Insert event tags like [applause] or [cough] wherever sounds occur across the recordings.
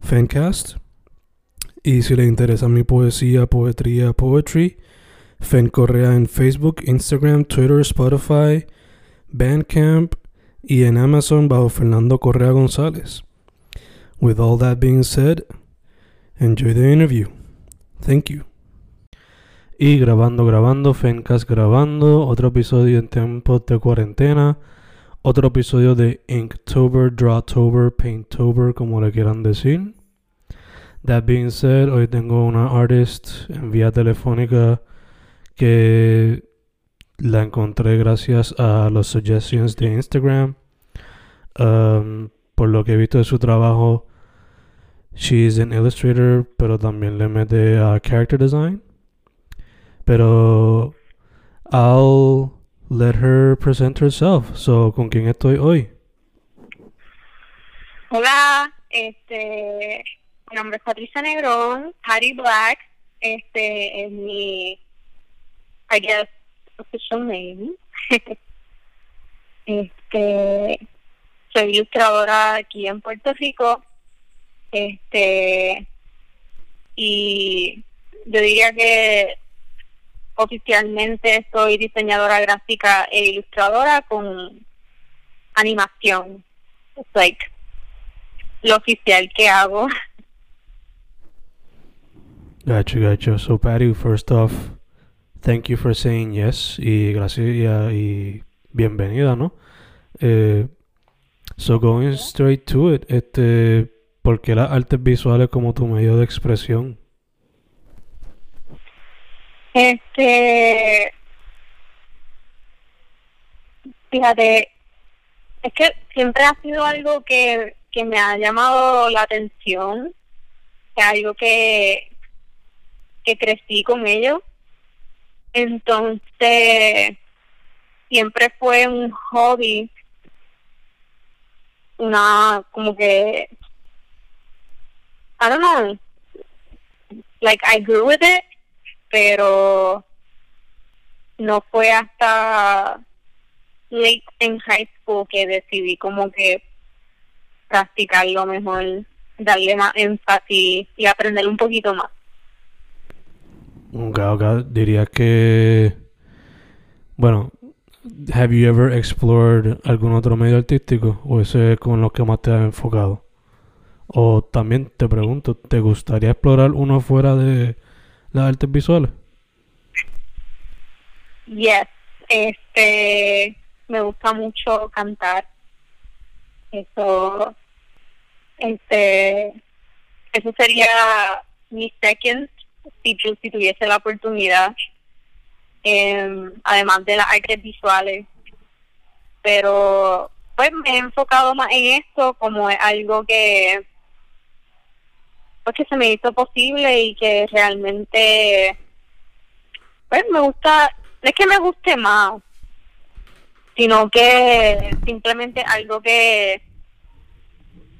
Fancast. Y si le interesa mi poesía, poetría, poetry, Fen Correa en Facebook, Instagram, Twitter, Spotify, Bandcamp y en Amazon bajo Fernando Correa González. With all that being said, enjoy the interview. Thank you. Y grabando, grabando, Fencast grabando, otro episodio en tiempos de cuarentena, otro episodio de Inktober, Drawtober, Painttober, como le quieran decir. That being said, hoy tengo una artist en vía telefónica que la encontré gracias a los suggestions de Instagram. Um, por lo que he visto de su trabajo, she's an illustrator, pero también le mete a character design. Pero I'll let her present herself. So, ¿con quién estoy hoy? Hola, este, mi nombre es Patricia Negrón, Patty Black, este es mi, I guess, official name. [laughs] este, soy ilustradora aquí en Puerto Rico, este, y yo diría que oficialmente soy diseñadora gráfica e ilustradora con animación. It's like lo oficial que hago. Gotcha, gotcha. So, Patty, first off, thank you for saying yes y gracias y, bienvenida, ¿no? Eh, so, going straight to it, este, ¿por qué las artes visuales como tu medio de expresión? Este, fíjate, es que siempre ha sido algo que, que me ha llamado la atención, es algo que, que crecí con ello. Entonces, siempre fue un hobby, una, como que, I don't know, like I grew with it, pero no fue hasta late en high school que decidí como que practicarlo mejor, darle más énfasis y aprender un poquito más. Ok, ok. Diría que, bueno, have you ever explored algún otro medio artístico o ese es con lo que más te has enfocado? O también te pregunto, ¿te gustaría explorar uno fuera de las artes visuales? Yes, este, me gusta mucho cantar. Eso, este, eso sería mi second si, tu- si tuviese la oportunidad. Em, además de las artes visuales. Pero, pues me he enfocado más en esto como es algo que, pues que se me hizo posible y que realmente, pues me gusta, no es que me guste más, sino que simplemente algo que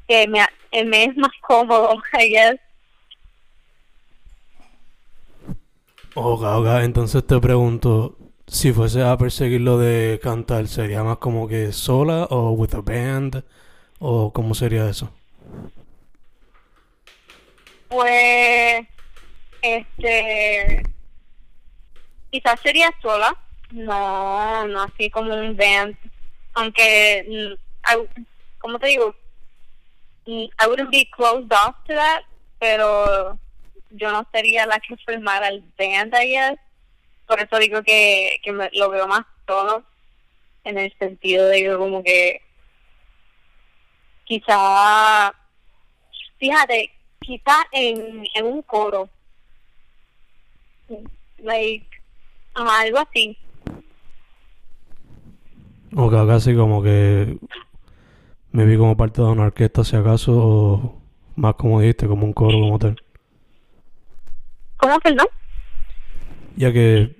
que me, me es más cómodo, [laughs] I guess. Ok, ok. Entonces te pregunto, si fuese a perseguir lo de cantar, ¿sería más como que sola o with a band? ¿O cómo sería eso? Pues, este, quizás sería sola, no, no así como un band, aunque, mm, ¿cómo te digo? Mm, I wouldn't be closed off to that, pero yo no sería la que formara el band, I guess. Por eso digo que, que me, lo veo más todo en el sentido de que como que quizá, fíjate, quizá en, en un coro, like, algo así. O que casi como que me vi como parte de una orquesta si acaso, o más como dijiste, como un coro como tal. ¿Cómo, perdón? Ya que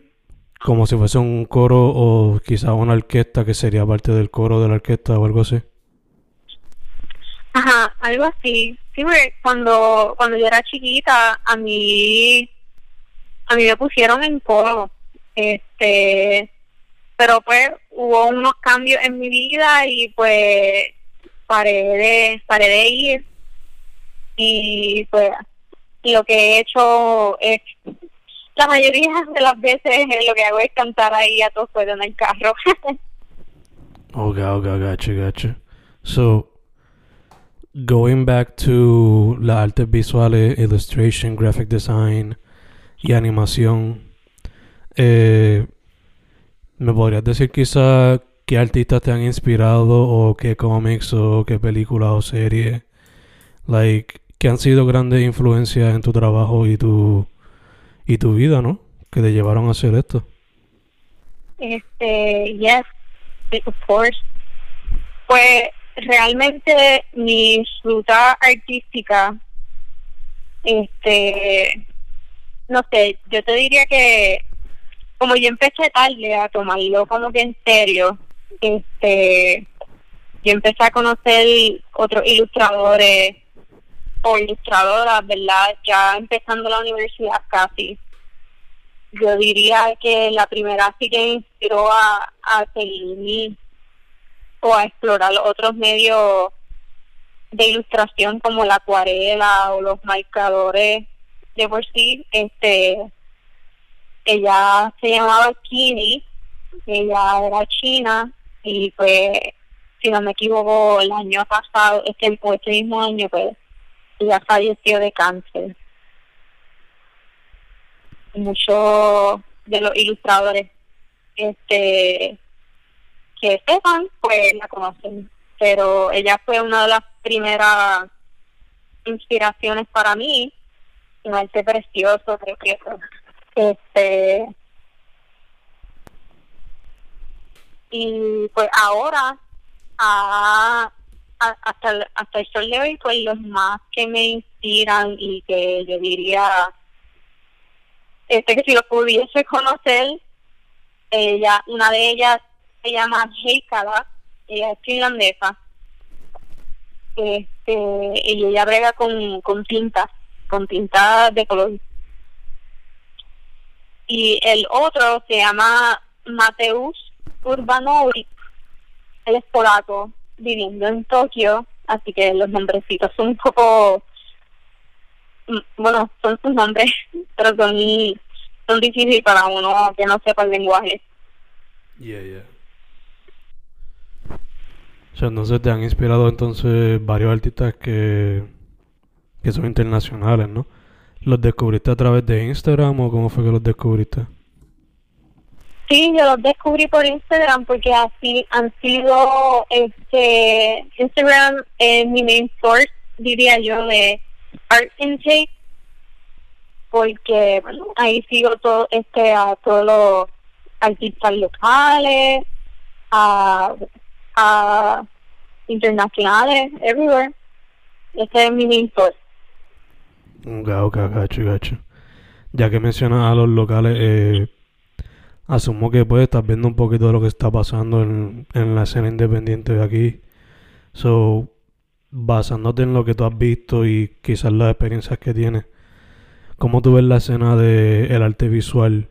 como si fuese un coro o quizás una orquesta que sería parte del coro de la orquesta o algo así. Ajá, algo así. Sí, porque cuando, cuando yo era chiquita, a mí, a mí me pusieron en coro. Este, pero pues hubo unos cambios en mi vida y pues paré de, paré de ir. Y pues lo que he hecho es la mayoría de las veces lo que hago es cantar ahí a todos en el carro. [laughs] okay, okay, gotcha, gotcha. So, going back to la artes visuales, illustration, graphic design y animación, eh, ¿me podrías decir quizá qué artistas te han inspirado o qué cómics o qué películas o series, like, que han sido grandes influencias en tu trabajo y tu y tu vida, ¿no? Que te llevaron a hacer esto. Este, yes, of course. Pues realmente mi ruta artística, este, no sé, yo te diría que como yo empecé tarde a tomarlo como que en serio, este, yo empecé a conocer otros ilustradores o ilustradoras, ¿verdad? Ya empezando la universidad casi. Yo diría que la primera sí que inspiró a, a seguir o a explorar otros medios de ilustración como la acuarela o los marcadores de por sí. Este, ella se llamaba Kini, ella era china y pues, si no me equivoco, el año pasado, este, este mismo año, pues, ella falleció de cáncer. Muchos de los ilustradores este que sepan, pues la conocen. Pero ella fue una de las primeras inspiraciones para mí. Un arte precioso, precioso. Este. Y pues ahora, a hasta el, hasta el sol de hoy, pues los más que me inspiran y que yo diría, este que si lo pudiese conocer, ella, una de ellas se llama Heikala, ella es finlandesa, este, y ella brega con, con tinta, con tinta de color. Y el otro se llama Mateusz Urbanovic, él es polaco, viviendo en Tokio, así que los nombrecitos son un poco, mm, bueno, son sus nombres, [laughs] pero son, son difíciles para uno que no sepa el lenguaje. Yeah, yeah. O sea, entonces te han inspirado entonces varios artistas que, que son internacionales, ¿no? ¿Los descubriste a través de Instagram o cómo fue que los descubriste? Sí, yo los descubrí por Instagram porque así han sido este Instagram es mi main source, diría yo, de art intake porque bueno, ahí sigo todo este a todos los artistas locales, a, a internacionales, everywhere. Este es mi main source. Ok, gacho, gacho. Ya que mencionas a los locales, eh, asumo que pues estás viendo un poquito de lo que está pasando en, en la escena independiente de aquí. So, basándote en lo que tú has visto y quizás las experiencias que tienes, ¿cómo tú ves la escena del el arte visual,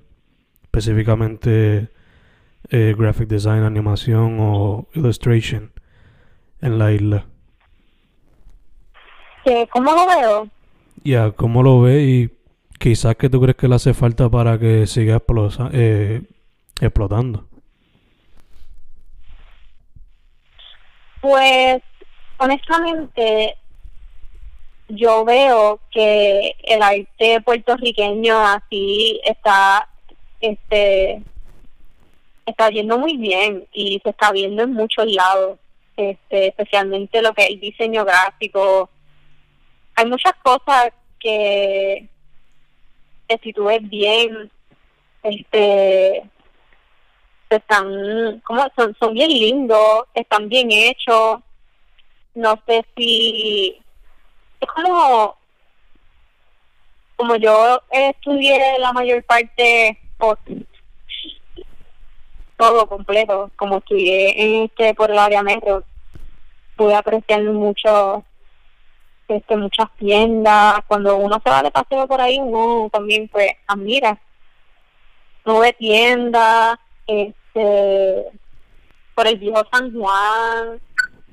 específicamente eh, graphic design, animación o illustration en la isla? ¿Cómo lo veo? Ya, ¿cómo lo ves y quizás que tú crees que le hace falta para que siga eh, explotando. Pues, honestamente, yo veo que el arte puertorriqueño así está este está yendo muy bien y se está viendo en muchos lados este especialmente lo que es el diseño gráfico. Hay muchas cosas que, que si tú ves bien este están como son son bien lindos están bien hechos. No sé si es como como yo estudié la mayor parte todo completo como estudié en este por el área metro. Pude apreciar mucho este muchas tiendas. Cuando uno se va de paseo por ahí uno también pues admira. No tiendas este por el viejo San Juan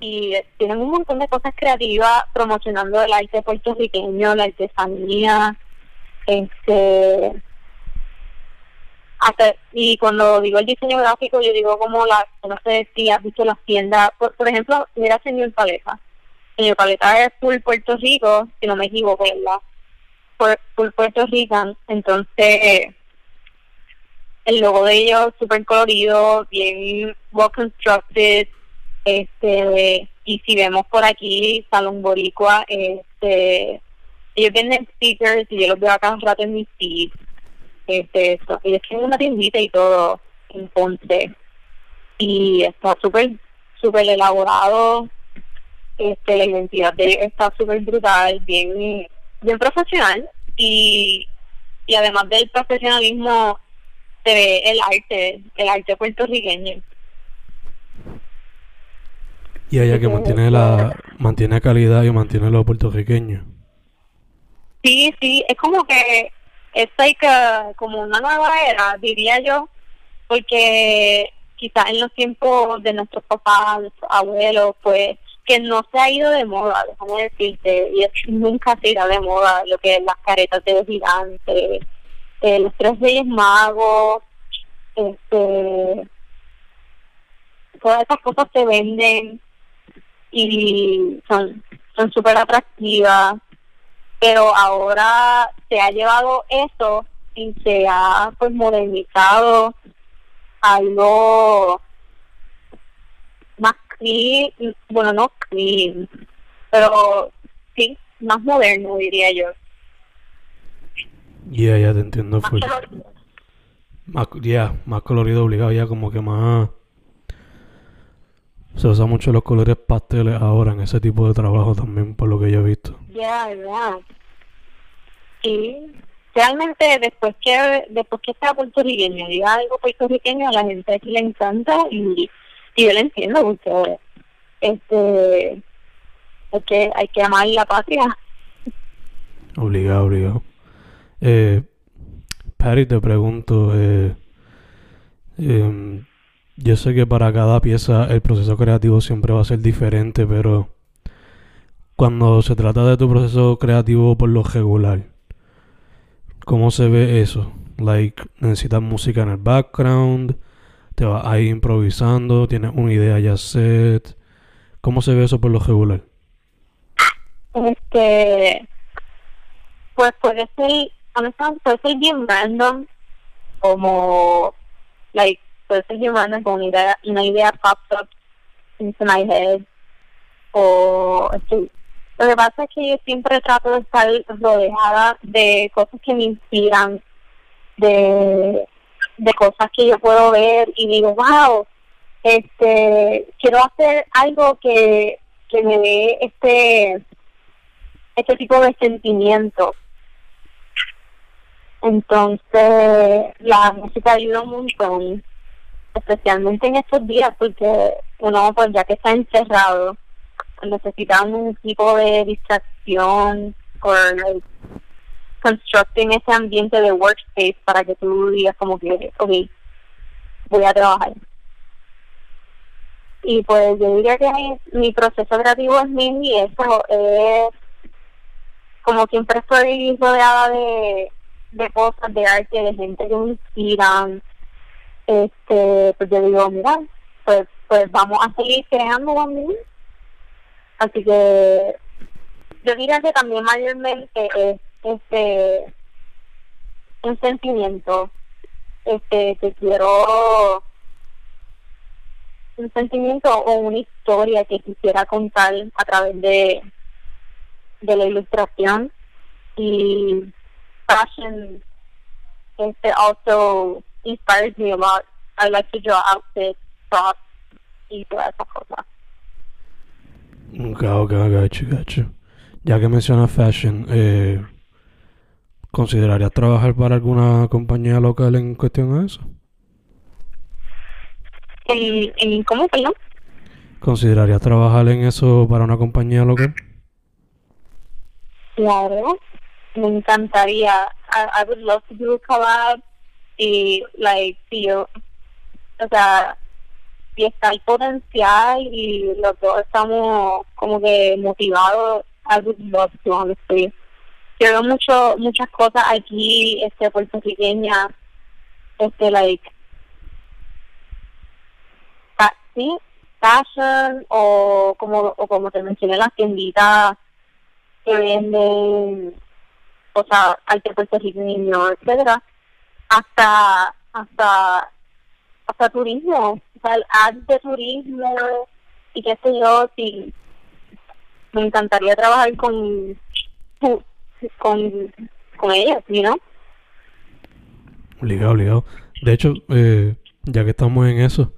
y tienen un montón de cosas creativas promocionando el arte puertorriqueño, la artesanía, este hasta, y cuando digo el diseño gráfico yo digo como la, no sé si has visto las tiendas, por, por ejemplo, mira señor Paleta, señor Paleta es full Puerto Rico, si no me equivoco, ¿verdad? Full Puerto Rican, entonces el logo de ellos súper colorido, bien well constructed, este y si vemos por aquí Salón Boricua este ellos venden stickers y yo los veo acá un rato en mis feed este esto, ellos tienen una tiendita y todo en Ponce. Y está súper súper elaborado este la identidad de ellos está súper brutal bien bien profesional. Y y además del profesionalismo se ve el arte el arte puertorriqueño. Y ella que mantiene la mantiene calidad y mantiene lo puertorriqueño. Sí, sí, es como que es like como una nueva era, diría yo, porque quizás en los tiempos de nuestros papás, abuelos, pues que no se ha ido de moda, déjame decirte, y nunca se irá de moda lo que es las caretas de gigantes, eh, los tres reyes magos, este, todas esas cosas se venden y son son súper atractivas pero ahora se ha llevado eso y se ha pues modernizado algo más clean, bueno no clean pero sí más moderno diría yo. Ya ya te entiendo más, más ya más colorido obligado ya como que más se usa mucho los colores pasteles ahora en ese tipo de trabajo también, por lo que yo he visto. Ya, ya. Y realmente después que después que sea puertorriqueño diga algo puertorriqueño a la gente aquí le encanta y, y yo le entiendo porque este hay que hay que amar la patria obligado obligado eh, Patty te pregunto eh, eh, yo sé que para cada pieza el proceso creativo siempre va a ser diferente, pero cuando se trata de tu proceso creativo por lo regular, ¿cómo se ve eso? Like, necesitas música en el background, te vas ahí improvisando, tienes una idea ya set. ¿Cómo se ve eso por lo regular? Este, pues puede ser, puede ser bien random, como, like, puede ser humana con una idea, una idea pops up into my head o lo que pasa es que yo siempre trato de estar rodeada de cosas que me inspiran de, de cosas que yo puedo ver y digo wow este quiero hacer algo que, que me dé este este tipo de sentimiento entonces la música ayuda un montón especialmente en estos días, porque uno, pues ya que está encerrado, necesita un tipo de distracción o like, constructing ese ambiente de workspace para que tú digas como que, ok, voy a trabajar. Y pues yo diría que mi, proceso creativo es y eso, es como siempre estoy rodeada de, de cosas, de arte, de gente que me inspiran, este pues yo digo mira pues pues vamos a seguir creando también así que yo diría que también mayormente es este un sentimiento este que quiero un sentimiento o una historia que quisiera contar a través de de la ilustración y fashion este also inspires me a lot. I like to draw outfits, props y todas esas cosas. Ok, ok, gacho, gacho. Ya que mencionas fashion, eh, ¿considerarías trabajar para alguna compañía local en cuestión a eso? ¿En, en cómo, perdón? ¿Considerarías trabajar en eso para una compañía local? Claro, me encantaría. I, I would love to do a collab y, like, si yo, o sea, si está el potencial y los dos estamos como que motivados, I would love to, honestly. Yo veo mucho, muchas cosas aquí, este, puertorriqueñas, este, like, sí, fashion o como, o como te mencioné, las tienditas que venden o sea, arte puertorriqueño, etcétera, hasta, hasta, hasta turismo, o sea, el turismo y qué sé yo, si me encantaría trabajar con, con, con ellos, you know? Obligado, obligado. De hecho, eh, ya que estamos en eso,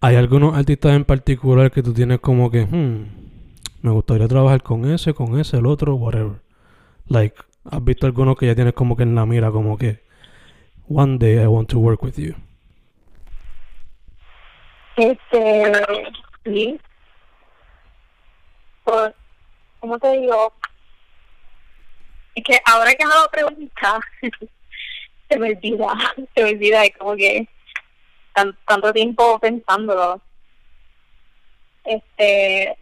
¿hay algunos artistas en particular que tú tienes como que, hmm, me gustaría trabajar con ese, con ese, el otro, whatever? Like, ¿has visto algunos que ya tienes como que en la mira, como que, one day I want to work with you? Este, sí. Pues, ¿cómo te digo? Es que ahora que me lo preguntas, [laughs] se me olvida, se me olvida, es como que tan, tanto tiempo pensándolo. Este,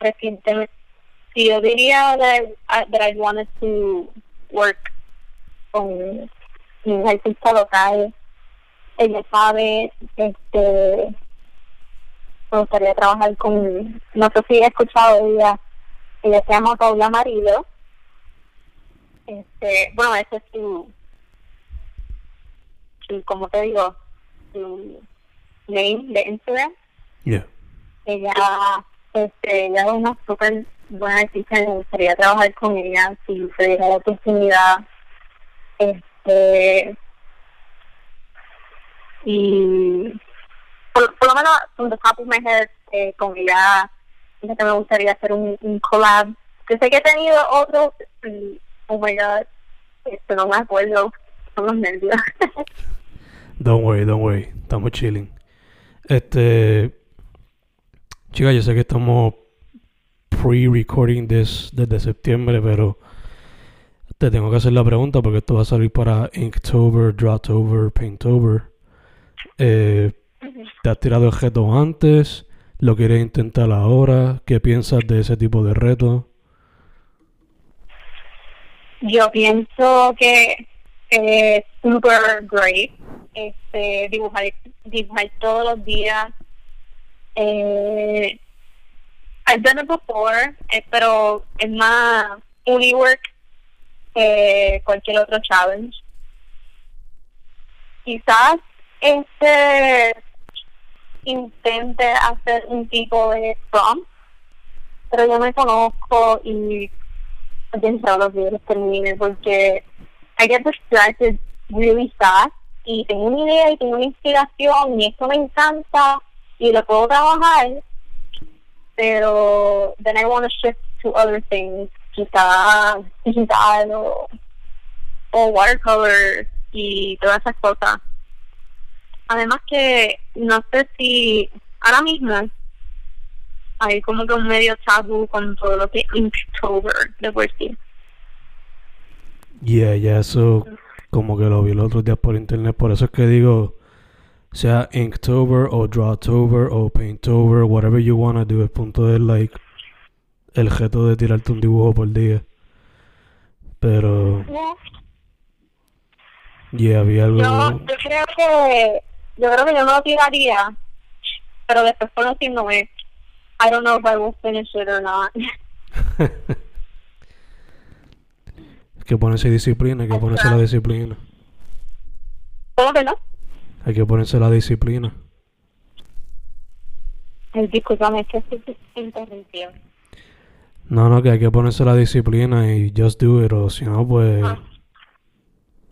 recientemente, si yo diría that I, that I wanted to work con un artista local, ella sabe, este, me gustaría trabajar con, no sé si he escuchado ella, ella se llama Paula Marido, este, bueno, ese es su, su, como te digo, su name de Instagram, Yeah. ella, este, ella es una súper buena artista me gustaría trabajar con ella si se diera la oportunidad, este, y por, por lo menos the top of my head eh, con ella que me gustaría hacer un, un collab yo sé que he tenido otros y, oh my god este no me acuerdo son los nervios Don't worry, don't worry. Estamos chilling. Este. Chica, yo sé que estamos pre-recording this desde septiembre, pero te tengo que hacer la pregunta porque esto va a salir para Inktober, Drawtober, Paintober. Eh, ¿Te has tirado el reto antes? ¿Lo quieres intentar ahora? ¿Qué piensas de ese tipo de reto? yo pienso que es super great este dibujar dibujar todos los días eh, I've done it before eh, pero es más uniwork que cualquier otro challenge. Quizás este intente hacer un tipo de prompt pero yo me conozco y pensado los videos termine porque I get distracted really fast y tengo una idea y tengo una inspiración y esto me encanta y lo puedo trabajar pero then I want to shift to other things digital o, watercolor y todas esas cosas además que no sé si ahora mismo hay como que un medio tabú con todo lo que Inktober de por sí. Yeah, ya eso como que lo vi los otros días por internet. Por eso es que digo, sea Inktober o Drawtober o Paintober, whatever you wanna do. El punto es like el reto de tirarte un dibujo por día. Pero, yeah, había algo. Yo, yo creo que yo creo que yo me lo tiraría, pero después conociéndome, I don't know if I will finish it or not. [laughs] hay que ponerse disciplina, hay que ponerse la disciplina. ¿Cómo que no? Hay que ponerse la disciplina. Ay, discúlpame, es que estoy interrumpido. No, no, que hay que ponerse la disciplina y just do it, o si no, pues... Ah.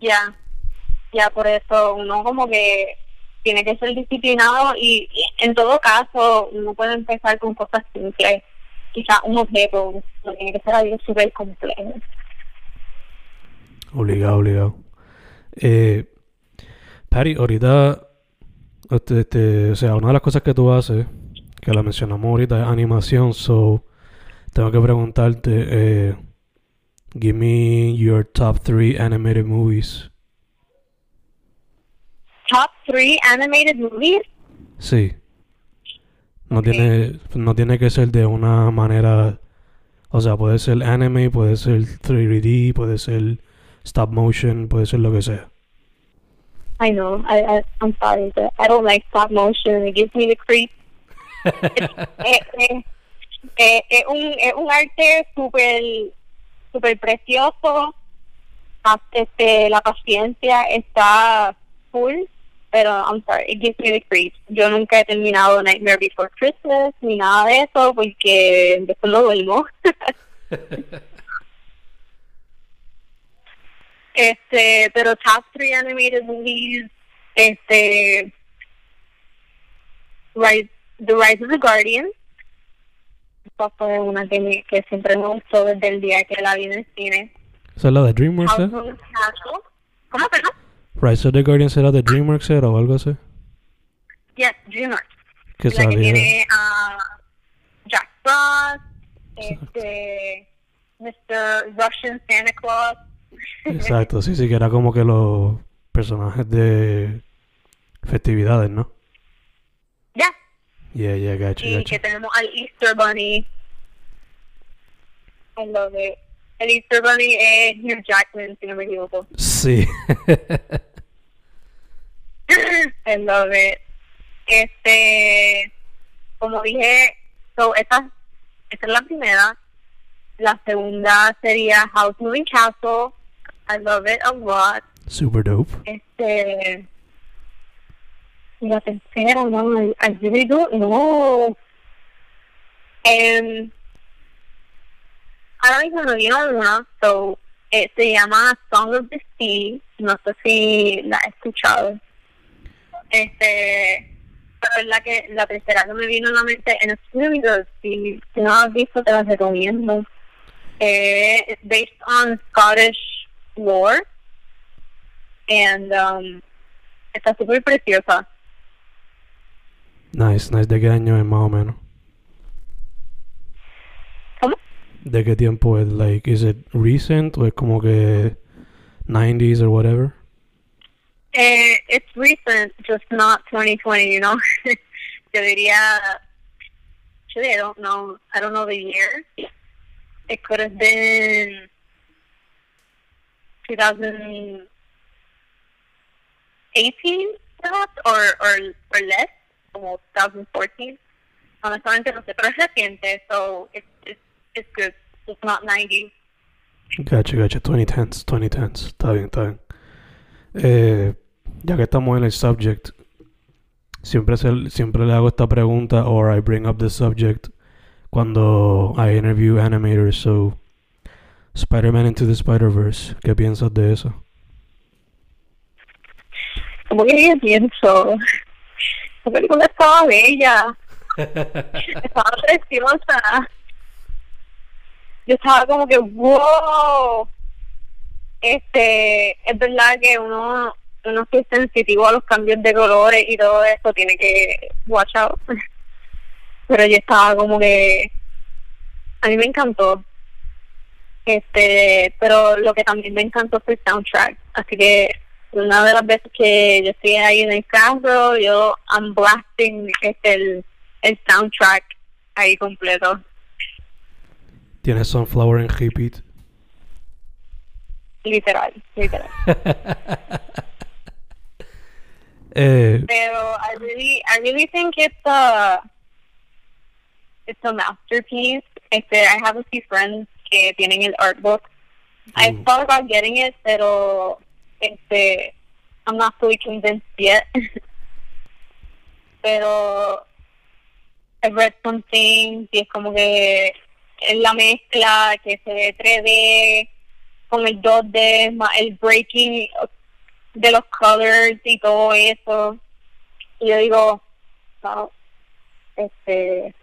Ya, ya por eso uno como que tiene que ser disciplinado y, y en todo caso uno puede empezar con cosas simples. Quizá un objeto no tiene que ser algo súper complejo. Obligado, obligado. Eh, Patty, ahorita, este, este, o sea, una de las cosas que tú haces, que la mencionamos ahorita, es animación, so tengo que preguntarte, eh, give me your top three animated movies. Top three animated movies? Sí. No tiene, no tiene que ser de una manera, o sea, puede ser anime, puede ser 3D, puede ser stop motion, puede ser lo que sea. I know, I, I, I'm sorry, but I don't like stop motion. It gives me the creep. [laughs] eh, es un es un arte súper súper precioso. Ah, este la paciencia está full pero I'm sorry it gives me the creeps. Yo nunca he terminado Nightmare Before Christmas ni nada de eso porque después no duermo. [laughs] Este pero top three animated movies este Rise, The Rise of the Guardian esa fue una que, me- que siempre me gustó desde el día que la vi en el cine. ¿Esa es la de DreamWorks? Eh? ¿Cómo, perdón? Rise of the Guardians era de DreamWorks era o algo así. Yes, DreamWorks. Que La que tiene a Jack Frost, este, Mr. Russian Santa Claus. Exacto, sí, sí, que era como que los personajes de festividades, ¿no? Yeah, yeah, gotcha, y gotcha. que tenemos al Easter Bunny. I love it. El Easter Bunny es Hugh Jackman, si no me equivoco. Sí. I love it. Este, como dije, so, esta, esta es la primera. La segunda sería House Moving Castle. I love it a lot. Super dope. Este, la tercera, no, I, I really don't know. Um, ahora mismo no viene una, so, eh, se llama Song of the Sea. No sé si la he escuchado. Este, pero es la que la tercera que me vino a la mente en Studio, si, si no has visto te la recomiendo. Eh, based on Scottish lore and um, está súper preciosa. Nice, nice. ¿De qué año es más o menos? ¿Cómo? ¿De qué tiempo es? Like, is it recent o es como que 90s or whatever? Eh, it's recent, just not 2020, you know. [laughs] Yo diría, actually, I don't know, I don't know the year. It could have been 2018, perhaps, or, or, or less, como 2014. Honestamente no sé, pero es reciente, so it's, it's, it's good. It's not 90. Gotcha, gotcha. 2010s, 2010s. Está bien, está bien. Eh, ya que estamos en el subject, siempre, se- siempre le hago esta pregunta or I bring up the subject cuando I interview animators. So, Spider-Man Into the Spider-Verse, ¿qué piensas de eso? Como que yo pienso, la película estaba bella, [laughs] estaba preciosa. Yo estaba como que, wow. Este, es verdad que uno, uno que es sensitivo a los cambios de colores y todo eso tiene que watch out. [laughs] Pero yo estaba como que, a mí me encantó. Este, pero lo que también me encantó fue el soundtrack. Así que una de las veces que yo estoy ahí en el carro, yo I'm blasting este, el, el soundtrack ahí completo. ¿Tienes Sunflower en repeat? Literal, literal. [laughs] eh, Pero I really, I really think it's a, it's a masterpiece. este, I have a few friends que tienen el art book. I Mm. thought about getting it, pero este, I'm not fully convinced yet. pero I've read some things y es como que la mezcla que se ve 3D con el 2D, más el breaking de los colors y todo eso. Y yo digo, wow, este,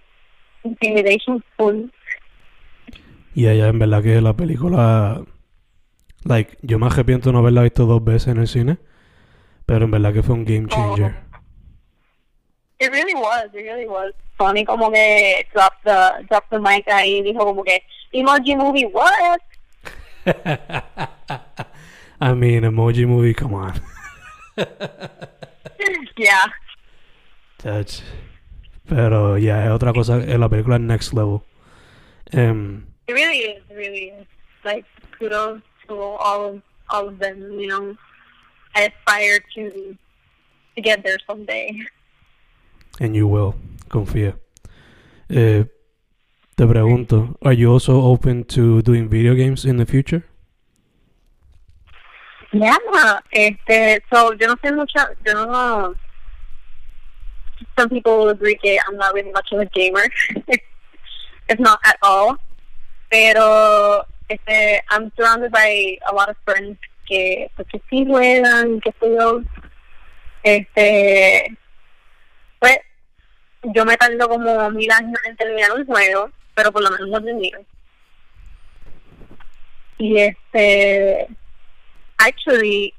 intimidation full. Y ella en verdad que la película... Like, yo me arrepiento no haberla visto dos veces en el cine. Pero en verdad que fue un game changer. It really was, it really was. Sony como que drop the, drop the mic ahí y dijo como que, emoji movie, what? [laughs] I mean, emoji movie, come on. [laughs] yeah. Touch. Pero ya es otra cosa, en la película Next Level. Em, It really is, it really is. Like, kudos to all of, all of them, you know. I aspire to, to get there someday. and you will, confía. Eh, te pregunto, are you also open to doing video games in the future? Yeah, este, so yo no sé mucha, yo no, some people will agree que I'm not really much of a gamer. [laughs] it's not at all. Pero, este, I'm surrounded by a lot of friends que, pues, que sí juegan, que sé yo. Este, pues, yo me tardo como mil años en terminar un juego, pero por lo menos lo termino. Y este, actually,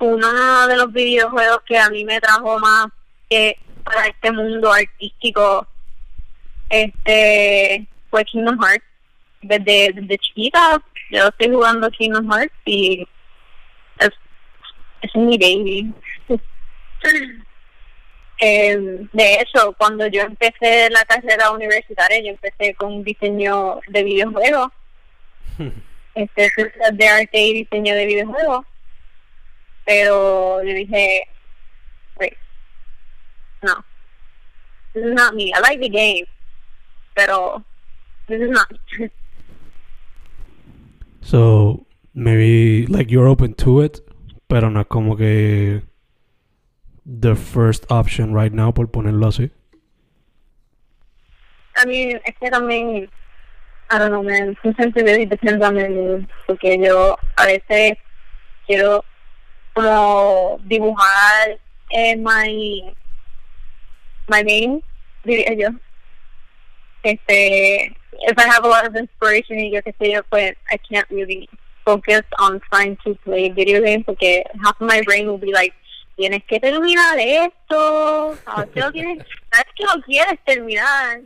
uno de los videojuegos que a mí me trajo más que para este mundo artístico este fue Kingdom Hearts desde, desde chiquita yo estoy jugando Kingdom Hearts y es, es mi baby. [laughs] Em, de hecho cuando yo empecé la carrera universitaria yo empecé con diseño de videojuegos [laughs] este de arte y diseño de videojuegos pero yo dije wait no. This is not me. I like the game pero this is not me [laughs] So, maybe, like, you're open to it, pero no como que the first option right now, por ponerlo así. I mean es que también I don't know man sometimes it really depends on porque yo a veces quiero como dibujar en my my main diría yo este if I have a lot of inspiration y yo qué sé yo pues I can't really focus on trying to play video games. Porque half of my brain will be like tienes que terminar esto. Ah, [laughs] sabes que lo tienes sabes que lo quieres terminar.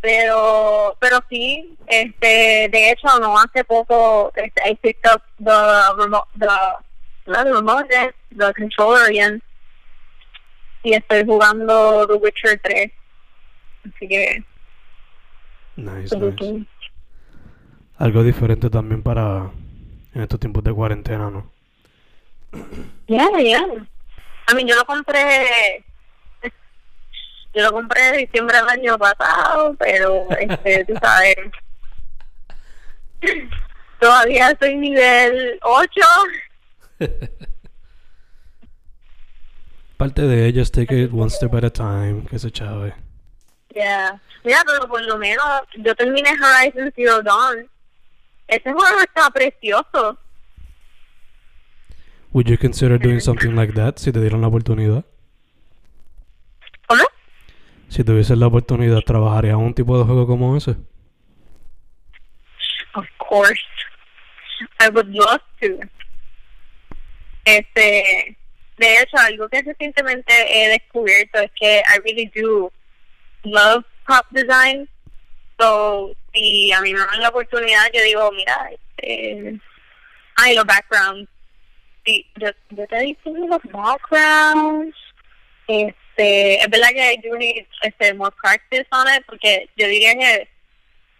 Pero pero sí este de hecho no hace poco este, I picked up the remote the not the remote the, the controller again. Y estoy jugando The Witcher 3 así que Nice, nice. Algo diferente también para en estos tiempos de cuarentena, ¿no? yeah yeah I mean yo lo compré yo lo compré en diciembre del año pasado pero este tú sabes todavía estoy nivel 8 Parte de ellas, take it one step at a time, que se chave. Yeah. Mira, pero por lo menos yo terminé Horizon Zero Dawn. Ese juego está precioso. Would you consider doing something like that si te dieran la oportunidad? ¿Cómo? Si tuvieses la oportunidad, ¿trabajarías un tipo de juego como ese? Of course. I would love to. Este, de hecho, algo que recientemente he descubierto es que I really do love prop design. So, si a mí me dan la oportunidad, yo digo, mira, este, ay, los backgrounds. Sí, yo, yo te diseño los backgrounds. Este, es verdad que I do need este, more practice on it, porque yo diría que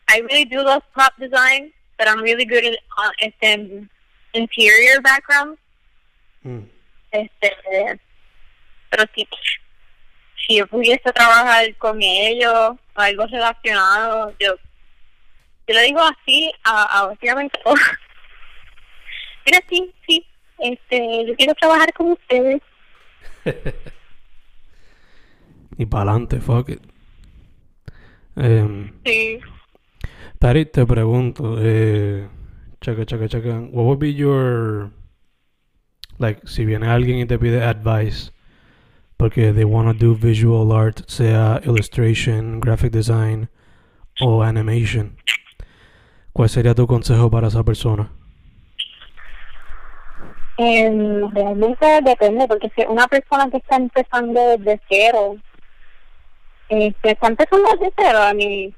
I really do love prop design, but I'm really good at uh, este, interior backgrounds. Mm. Este, pero si, si yo pudiese trabajar con ellos o algo relacionado, yo yo le digo así a, a básicamente. Mira, [laughs] sí, sí, este, yo quiero trabajar con ustedes. [laughs] y para adelante, fuck it. Um, sí. Patty, te pregunto, eh, checa, checa, checa, what would be your, like, si viene alguien y te pide advice, porque they want to do visual art, sea illustration, graphic design o animation, ¿cuál sería tu consejo para esa persona? Eh, realmente depende, porque si una persona que está empezando desde cero, eh, que está empezando desde cero, a mí...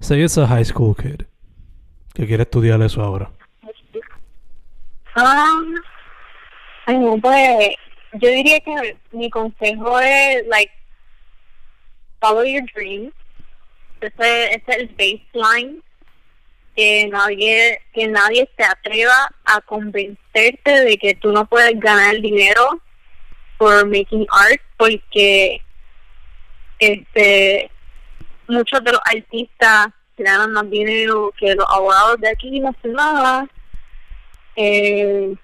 Say it's a high school kid que quiere estudiar eso ahora. Ah, pues yo diría que mi consejo es, like, follow your dreams. Ese, ese es el baseline. Que nadie, que nadie se atreva a convencerte de que tú no puedes ganar dinero por making art, porque este muchos de los artistas ganan más dinero que los abogados de aquí no sé nada. Eh,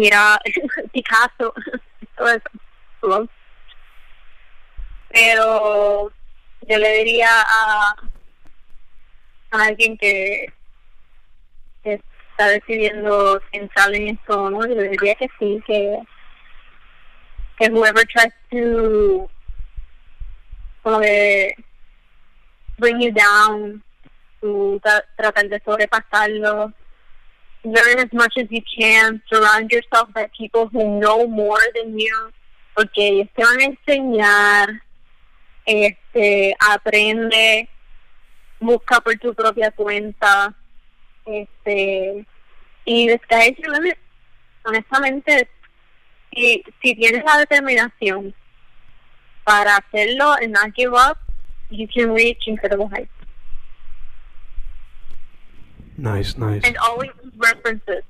mira, [laughs] Picasso, [laughs] todo eso. Pero yo le diría a, alguien que, que está decidiendo entrar en esto, ¿no? Yo le diría que sí, que, que whoever tries to como de bring you down, tra tratar de sobrepasarlo. Learn as much as you can. Surround yourself by people who know more than you, porque ellos te van a enseñar. Este, aprende, busca por tu propia cuenta. Este, y descae honestamente, si, si tienes la determinación para hacerlo and not give up, you can reach incredible heights. Nice, nice. And always use references.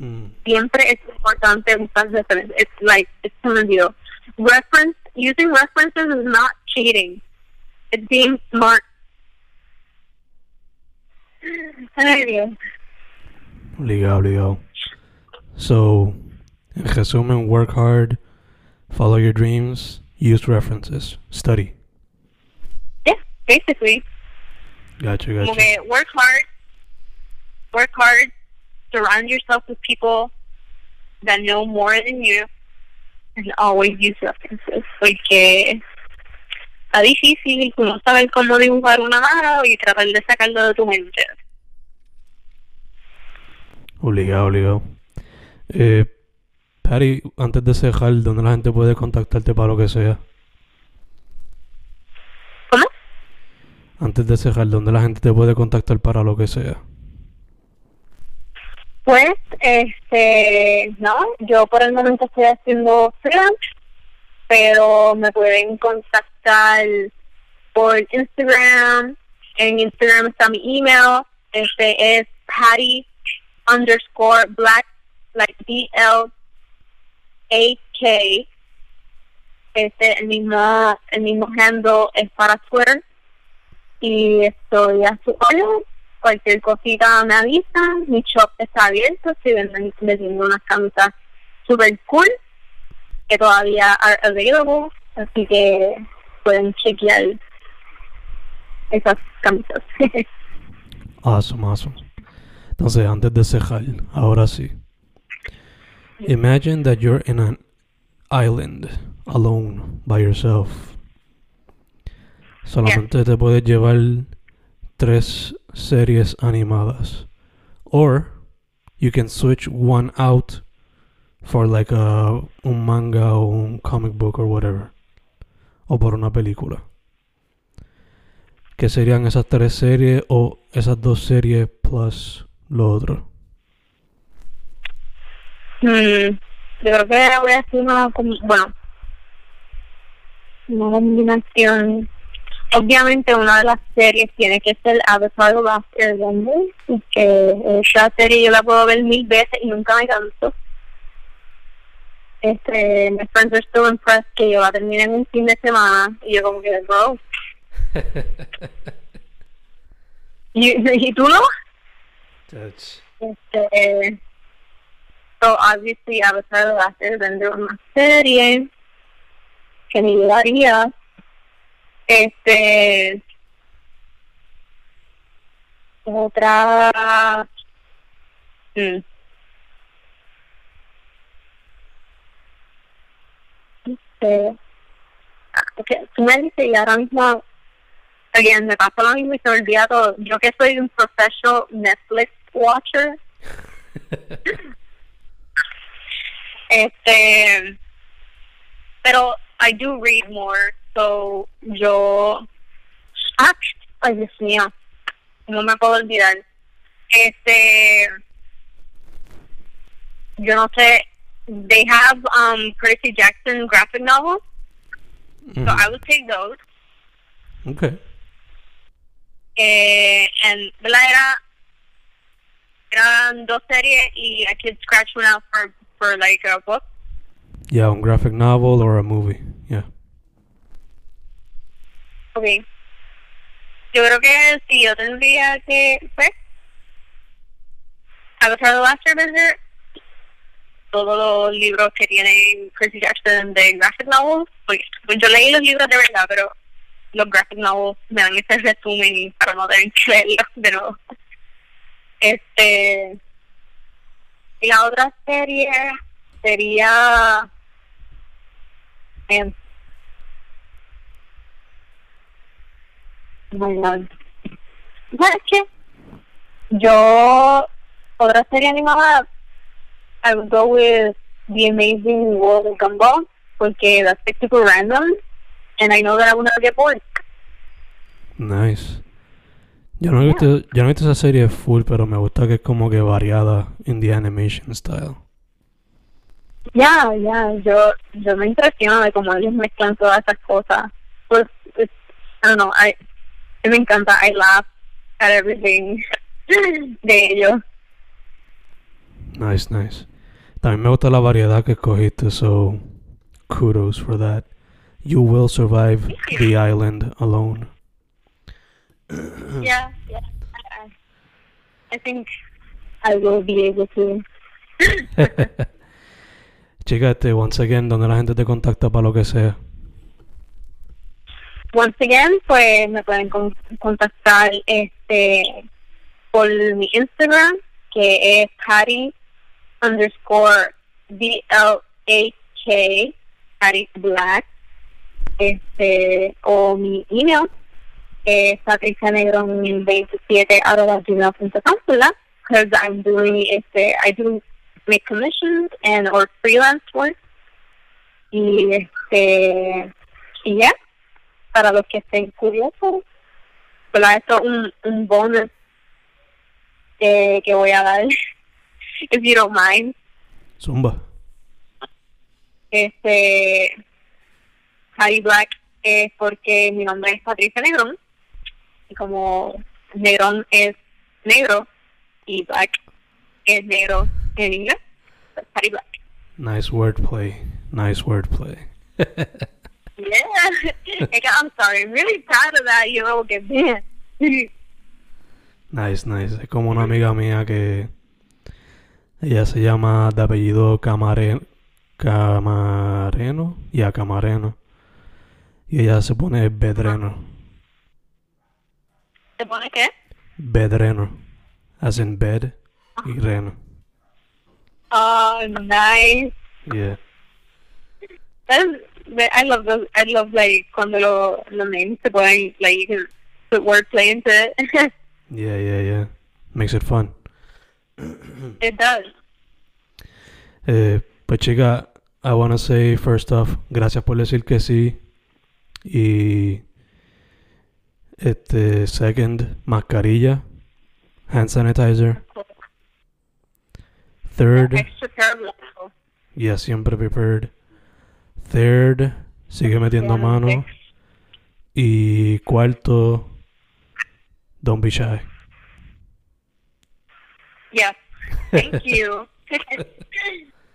Mm. Siempre es importante usar references. It's like, it's un deal. Reference, using references is not cheating. It's being smart. Obligado, obligado. So, en resumen, work hard, follow your dreams, use references, study. Yeah, basically. Gotcha, gotcha. que work hard, work hard, surround yourself with people that know more than you, and always use references. Porque está difícil no saber cómo dibujar una mano y tratar de sacarlo de tu mente. Obligado, obligado. Eh, Patty, antes de cerrar, ¿dónde la gente puede contactarte para lo que sea? ¿Cómo? Antes de cerrar, ¿dónde la gente te puede contactar para lo que sea? Pues, este, no, yo por el momento estoy haciendo freelance, pero me pueden contactar por Instagram. En Instagram está mi email. Este es Patty underscore black, like B L A K. Este, el mismo, el mismo handle es para Twitter. Y estoy a su orden cualquier cosita me avisan, mi shop está abierto, estoy vendiendo, unas camisas super cool que todavía are available, así que pueden chequear esas camisas. [laughs] Awesome, awesome. Entonces, antes de cerrar, ahora sí. Imagine that you're in an island, alone, by yourself. Solamente te puedes llevar tres series animadas. Or you can switch one out for like a, un manga o un comic book or whatever. O por una película. ¿Qué serían esas tres series o esas dos series plus lo otro? Mm, yo creo que voy a hacer una, bueno, una combinación. Obviamente una de las series tiene que ser Avatar The Last Airbender, y que esa serie yo la puedo ver mil veces y nunca me canso. Este, friends are still impressed que yo la terminé en un fin de semana y yo como que, bro, [laughs] ¿Y, y tú no? That's Este, so obviously Avatar The Last Airbender es una serie que me ayudaría. Este, otra, mm, este, ah, que tú me dices y ahora mismo Again, me pasa lo mismo y se me olvida todo. Yo que soy un professional Netflix watcher, [laughs] este, pero I do read more, so yo, ah, ay Dios mío, no me puedo olvidar. Este, yo no sé, they have um Percy Jackson graphic novels, so Mhm. I would take those. Okay. eh, and ¿verdad? Era, eran dos series y I could scratch one out for, for like a book. Yeah, a graphic novel or a movie. Okay. Yo creo que si yo tendría que, pues, Last Airbender, todos los libros que tienen Percy Jackson de graphic novels, pues, pues yo leí los libros de verdad, pero los graphic novels me dan ese resumen para no tener que leerlos [laughs] de. Este, la otra serie sería, em, God. ¿Sabes qué? Yo, otra serie animada, I would go with The Amazing World of Gumball, porque that's super random, and I know that I will never get bored. Nice. Yo no, he visto, yo no he visto esa serie full, pero me gusta que es como que variada in the animation style. Ya, ya, yo, yo me impresiono de cómo ellos mezclan todas esas cosas. Pues, I don't know, I, me encanta, I laugh at everything [laughs] de ellos. Nice, nice. También me gusta la variedad que escogiste, so kudos for that. You will survive the island alone. Yeah, yeah. I, I think I will be able to. [laughs] Chica, once again, donde la gente te contacta para lo que sea. Once again, pues me pueden con- contactar este por mi Instagram, que es Patty underscore B L A K Patty Black, este o mi email es Patricia Negrón 27 arroba gmail.com. Because I'm doing este I do make commissions and or freelance work y este y ya para los que estén curiosos. ¿verdad? Esto es un, un bonus que, que voy a dar, [laughs] if you don't mind. Zumba. Este, Harry Black es porque mi nombre es Patricia Negrón, y como Negrón es negro, y Black es negro en inglés, pues Harry Black. Nice wordplay. Nice wordplay. [laughs] Yeah, [laughs] Like, I'm sorry, I'm really proud of that, you know, que bien. Nice, nice. Es como una amiga mía que ella se llama de apellido Camare... Camareno. Ya, Camareno. Y ella se pone Bedreno. ¿Te pone qué? Bedreno. As in bed y reno. Oh, nice. Yeah. I love those. I love like cuando lo, los names se ponen like you can put wordplay into it. [laughs] Yeah, yeah, yeah. Makes it fun. it does. Eh, pues chica, I wanna say first off, gracias por decir que sí. Y este second, mascarilla, hand sanitizer. Third, Extra terrible. yeah, siempre prepared. Third, sigue metiendo mano. Y cuarto, don't be shy. Yes. Thank [laughs] you.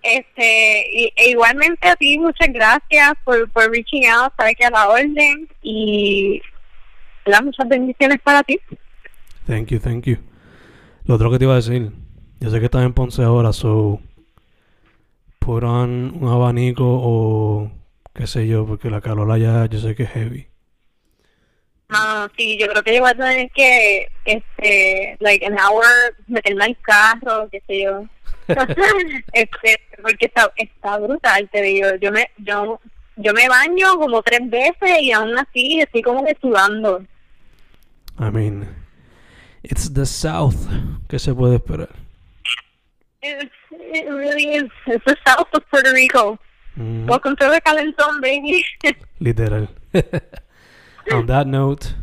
este, y, e igualmente a ti, muchas gracias por, por reaching out, sabes que a la orden y ¿verdad? muchas bendiciones para ti. Thank you, thank you. Lo otro que te iba a decir, yo sé que estás en Ponce ahora, so on un abanico o qué sé yo, porque la calor allá yo sé que es heavy. Ah, sí, yo creo que yo voy a tener que, este, like, an hour, meterme al carro, qué sé yo. [laughs] este, porque está, está brutal, te digo. Yo me, yo, yo me baño como tres veces y aún así estoy como que sudando. I mean, it's the South. ¿Qué se puede esperar? It, really is. It's the south of Puerto Rico. Mm, Welcome to the calentón, baby. [laughs] literal. [laughs] on that note,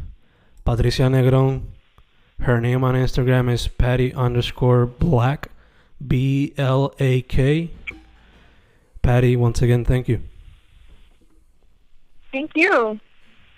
Patricia Negron, her name on Instagram is Patty underscore Black, B L A K. Patty, once again, thank you. Thank you.